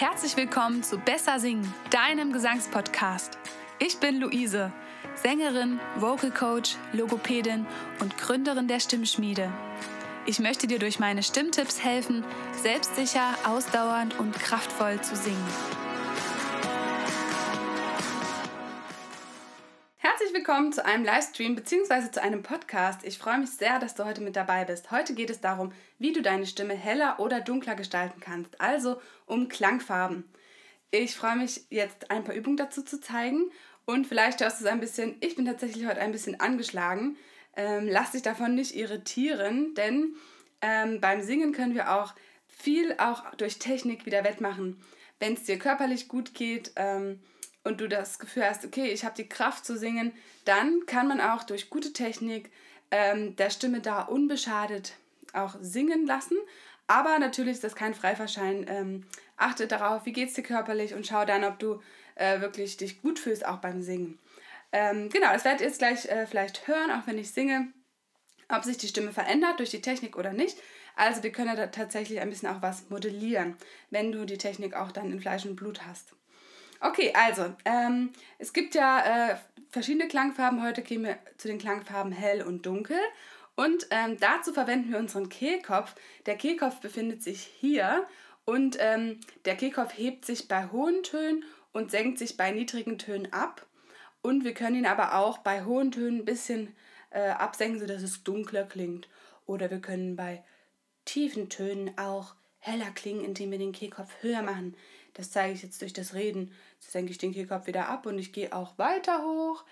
Herzlich willkommen zu Besser Singen, deinem Gesangspodcast. Ich bin Luise, Sängerin, Vocal Coach, Logopädin und Gründerin der Stimmschmiede. Ich möchte dir durch meine Stimmtipps helfen, selbstsicher, ausdauernd und kraftvoll zu singen. Herzlich willkommen zu einem Livestream bzw. zu einem Podcast. Ich freue mich sehr, dass du heute mit dabei bist. Heute geht es darum, wie du deine Stimme heller oder dunkler gestalten kannst, also um Klangfarben. Ich freue mich jetzt ein paar Übungen dazu zu zeigen und vielleicht hörst du es ein bisschen, ich bin tatsächlich heute ein bisschen angeschlagen. Ähm, lass dich davon nicht irritieren, denn ähm, beim Singen können wir auch viel auch durch Technik wieder wettmachen. Wenn es dir körperlich gut geht ähm, und du das Gefühl hast, okay, ich habe die Kraft zu singen, dann kann man auch durch gute Technik ähm, der Stimme da unbeschadet auch singen lassen. Aber natürlich ist das kein Freifahrschein. Ähm, achte darauf, wie geht es dir körperlich und schau dann, ob du äh, wirklich dich gut fühlst, auch beim Singen. Ähm, genau, das werdet ihr jetzt gleich äh, vielleicht hören, auch wenn ich singe, ob sich die Stimme verändert durch die Technik oder nicht. Also wir können da tatsächlich ein bisschen auch was modellieren, wenn du die Technik auch dann in Fleisch und Blut hast. Okay, also ähm, es gibt ja äh, verschiedene Klangfarben. Heute gehen wir zu den Klangfarben hell und dunkel. Und ähm, dazu verwenden wir unseren Kehlkopf. Der Kehlkopf befindet sich hier und ähm, der Kehlkopf hebt sich bei hohen Tönen und senkt sich bei niedrigen Tönen ab. Und wir können ihn aber auch bei hohen Tönen ein bisschen äh, absenken, sodass es dunkler klingt. Oder wir können bei tiefen Tönen auch heller klingen, indem wir den Kehlkopf höher machen. Das zeige ich jetzt durch das Reden. So senke ich den Kehlkopf wieder ab und ich gehe auch weiter hoch.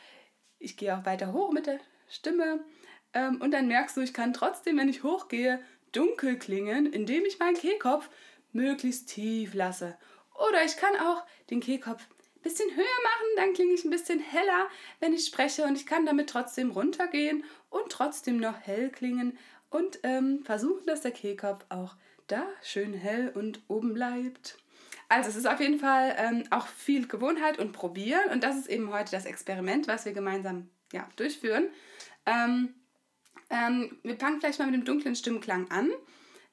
Ich gehe auch weiter hoch mit der Stimme. Ähm, und dann merkst du, ich kann trotzdem, wenn ich hochgehe, dunkel klingen, indem ich meinen Kehlkopf möglichst tief lasse. Oder ich kann auch den Kehlkopf ein bisschen höher machen, dann klinge ich ein bisschen heller, wenn ich spreche und ich kann damit trotzdem runtergehen und trotzdem noch hell klingen und ähm, versuchen, dass der Kehlkopf auch da schön hell und oben bleibt. Also es ist auf jeden Fall ähm, auch viel Gewohnheit und Probieren und das ist eben heute das Experiment, was wir gemeinsam ja, durchführen. Ähm, ähm, wir fangen vielleicht mal mit dem dunklen Stimmklang an.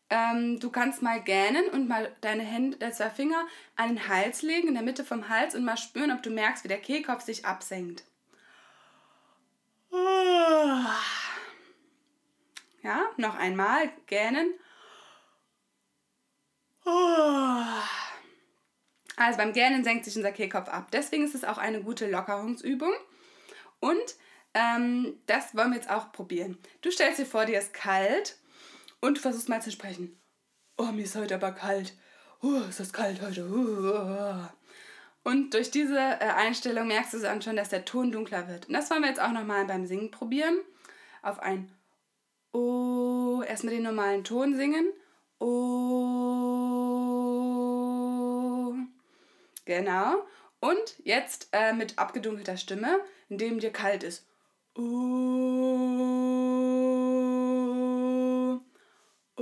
Ähm, du kannst mal gähnen und mal deine Hände, deine zwei Finger an den Hals legen, in der Mitte vom Hals und mal spüren, ob du merkst, wie der Kehlkopf sich absenkt. Ja, noch einmal gähnen. Also beim Gähnen senkt sich unser Kehlkopf ab. Deswegen ist es auch eine gute Lockerungsübung. Und ähm, das wollen wir jetzt auch probieren. Du stellst dir vor, dir ist kalt und versuchst mal zu sprechen. Oh, mir ist heute aber kalt. Oh, ist das kalt heute. Oh. Und durch diese äh, Einstellung merkst du dann schon, dass der Ton dunkler wird. Und das wollen wir jetzt auch nochmal beim Singen probieren. Auf ein Oh, erstmal den normalen Ton singen. Oh. Genau. Und jetzt äh, mit abgedunkelter Stimme, indem dir kalt ist. Oh, oh.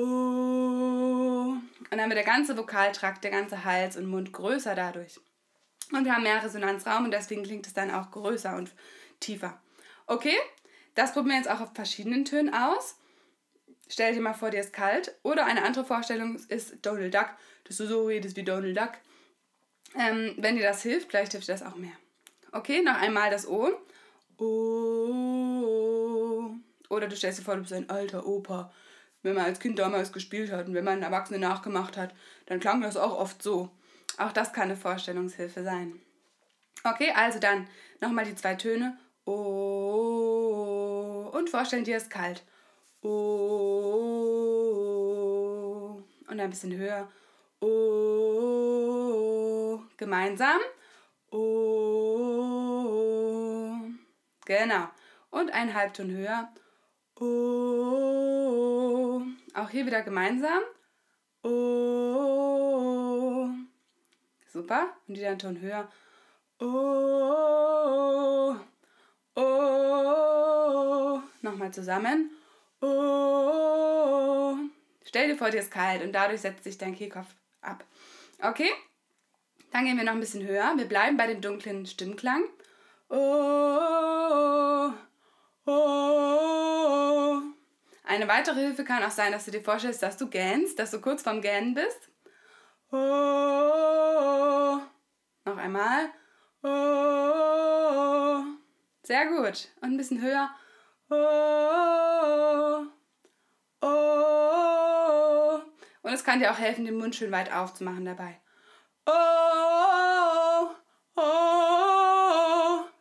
Und dann wird der ganze Vokaltrakt, der ganze Hals und Mund größer dadurch. Und wir haben mehr Resonanzraum und deswegen klingt es dann auch größer und tiefer. Okay, das probieren wir jetzt auch auf verschiedenen Tönen aus. Stell dir mal vor, dir ist kalt. Oder eine andere Vorstellung ist Donald Duck, dass du so redest wie Donald Duck. Ähm, wenn dir das hilft, vielleicht hilft dir das auch mehr. Okay, noch einmal das O. Oh. Oder du stellst dir vor, du bist ein alter Opa. Wenn man als Kind damals gespielt hat und wenn man einen Erwachsenen nachgemacht hat, dann klang das auch oft so. Auch das kann eine Vorstellungshilfe sein. Okay, also dann nochmal die zwei Töne. Oh. Und vorstellen, dir ist kalt. Oh. Und ein bisschen höher. Oh. Gemeinsam. Oh. Genau. Und ein Halbton höher. Oh. Auch hier wieder gemeinsam. Oh. Super. Und wieder einen Ton höher. Oh. Oh. Nochmal zusammen. Oh. Stell dir vor, dir ist kalt und dadurch setzt sich dein Kehlkopf ab. Okay? Dann gehen wir noch ein bisschen höher. Wir bleiben bei dem dunklen Stimmklang. Oh, oh. Eine weitere Hilfe kann auch sein, dass du dir vorstellst, dass du gähnst, dass du kurz vorm Gähnen bist. Oh. Noch einmal. Oh. Sehr gut. Und ein bisschen höher. Oh. Oh. Und es kann dir auch helfen, den Mund schön weit aufzumachen dabei. Oh. Oh.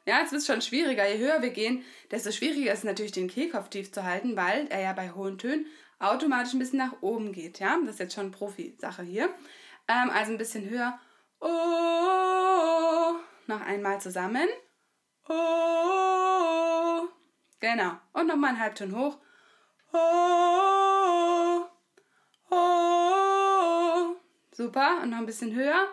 Ja, jetzt wird es schon schwieriger. Je höher wir gehen, desto schwieriger ist es natürlich, den Kehlkopf tief zu halten, weil er ja bei hohen Tönen automatisch ein bisschen nach oben geht. Ja, das ist jetzt schon Profi-Sache hier. Ähm, also ein bisschen höher. Oh. Noch einmal zusammen. Oh. Genau. Und nochmal einen Halbton hoch. Oh. Super. Und noch ein bisschen höher.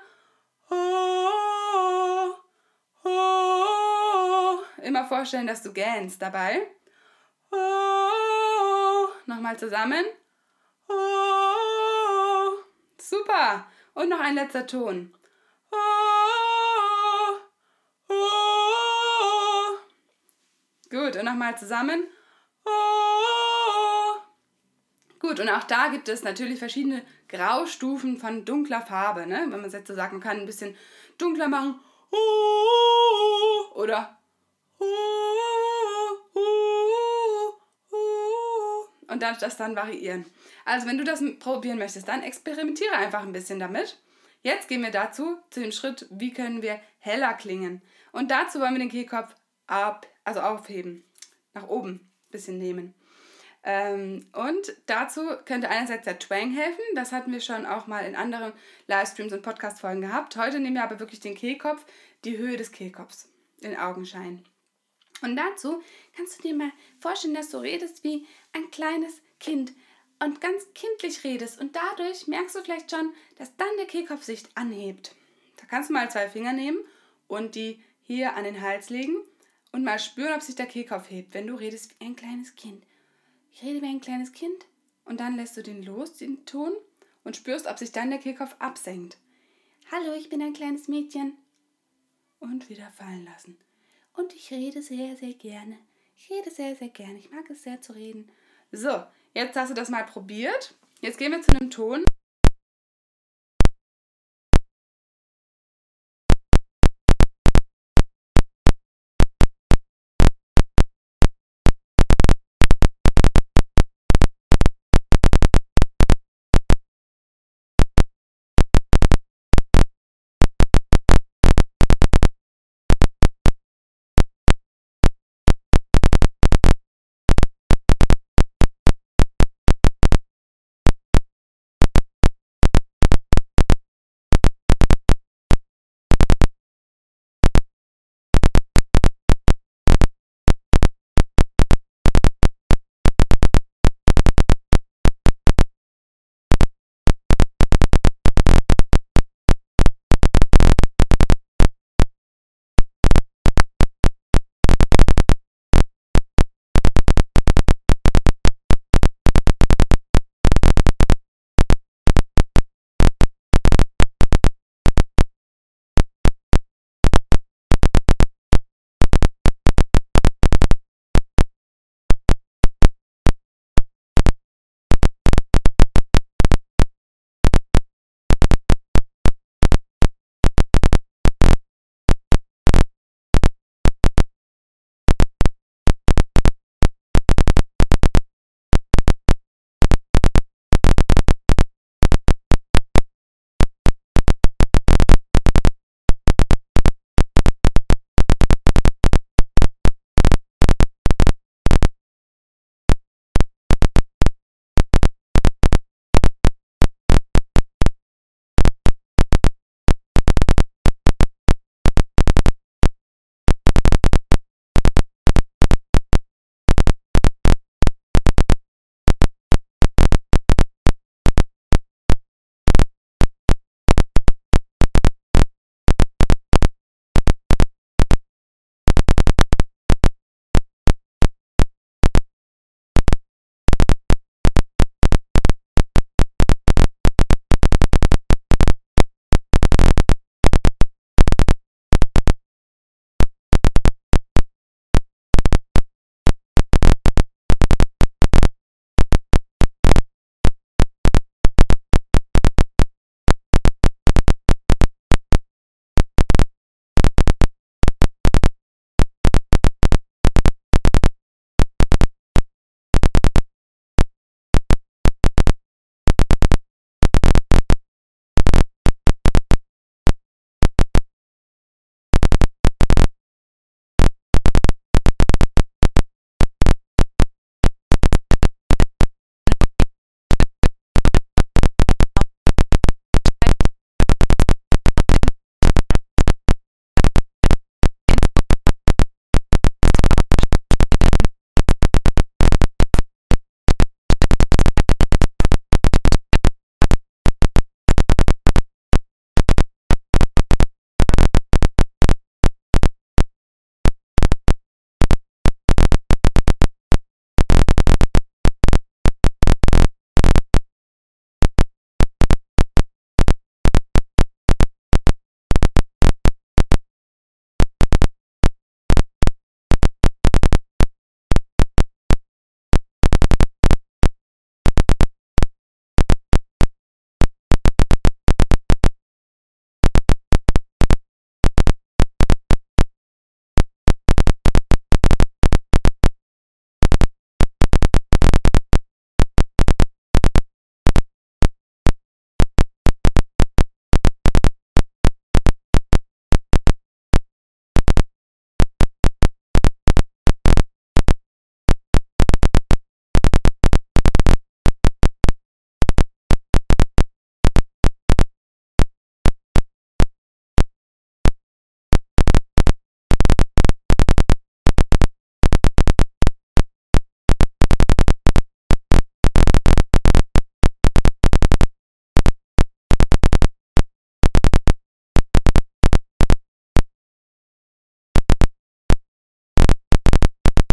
Immer vorstellen, dass du gähnst dabei. Nochmal zusammen. Super. Und noch ein letzter Ton. Gut, und nochmal zusammen. Gut, und auch da gibt es natürlich verschiedene Graustufen von dunkler Farbe. Ne? Wenn man es jetzt so sagt, man kann ein bisschen dunkler machen. Oder und dann das dann variieren. Also wenn du das probieren möchtest, dann experimentiere einfach ein bisschen damit. Jetzt gehen wir dazu zu dem Schritt, wie können wir heller klingen. Und dazu wollen wir den Kehlkopf ab, also aufheben, nach oben ein bisschen nehmen. Ähm, und dazu könnte einerseits der Twang helfen. Das hatten wir schon auch mal in anderen Livestreams und Podcast-Folgen gehabt. Heute nehmen wir aber wirklich den Kehlkopf, die Höhe des Kehlkopfs, den Augenschein. Und dazu kannst du dir mal vorstellen, dass du redest wie ein kleines Kind und ganz kindlich redest. Und dadurch merkst du vielleicht schon, dass dann der Kehlkopf sich anhebt. Da kannst du mal zwei Finger nehmen und die hier an den Hals legen und mal spüren, ob sich der Kehlkopf hebt, wenn du redest wie ein kleines Kind. Ich rede wie ein kleines Kind und dann lässt du den los, den Ton, und spürst, ob sich dann der Kehlkopf absenkt. Hallo, ich bin ein kleines Mädchen. Und wieder fallen lassen. Und ich rede sehr, sehr gerne. Ich rede sehr, sehr gerne. Ich mag es sehr zu reden. So, jetzt hast du das mal probiert. Jetzt gehen wir zu einem Ton.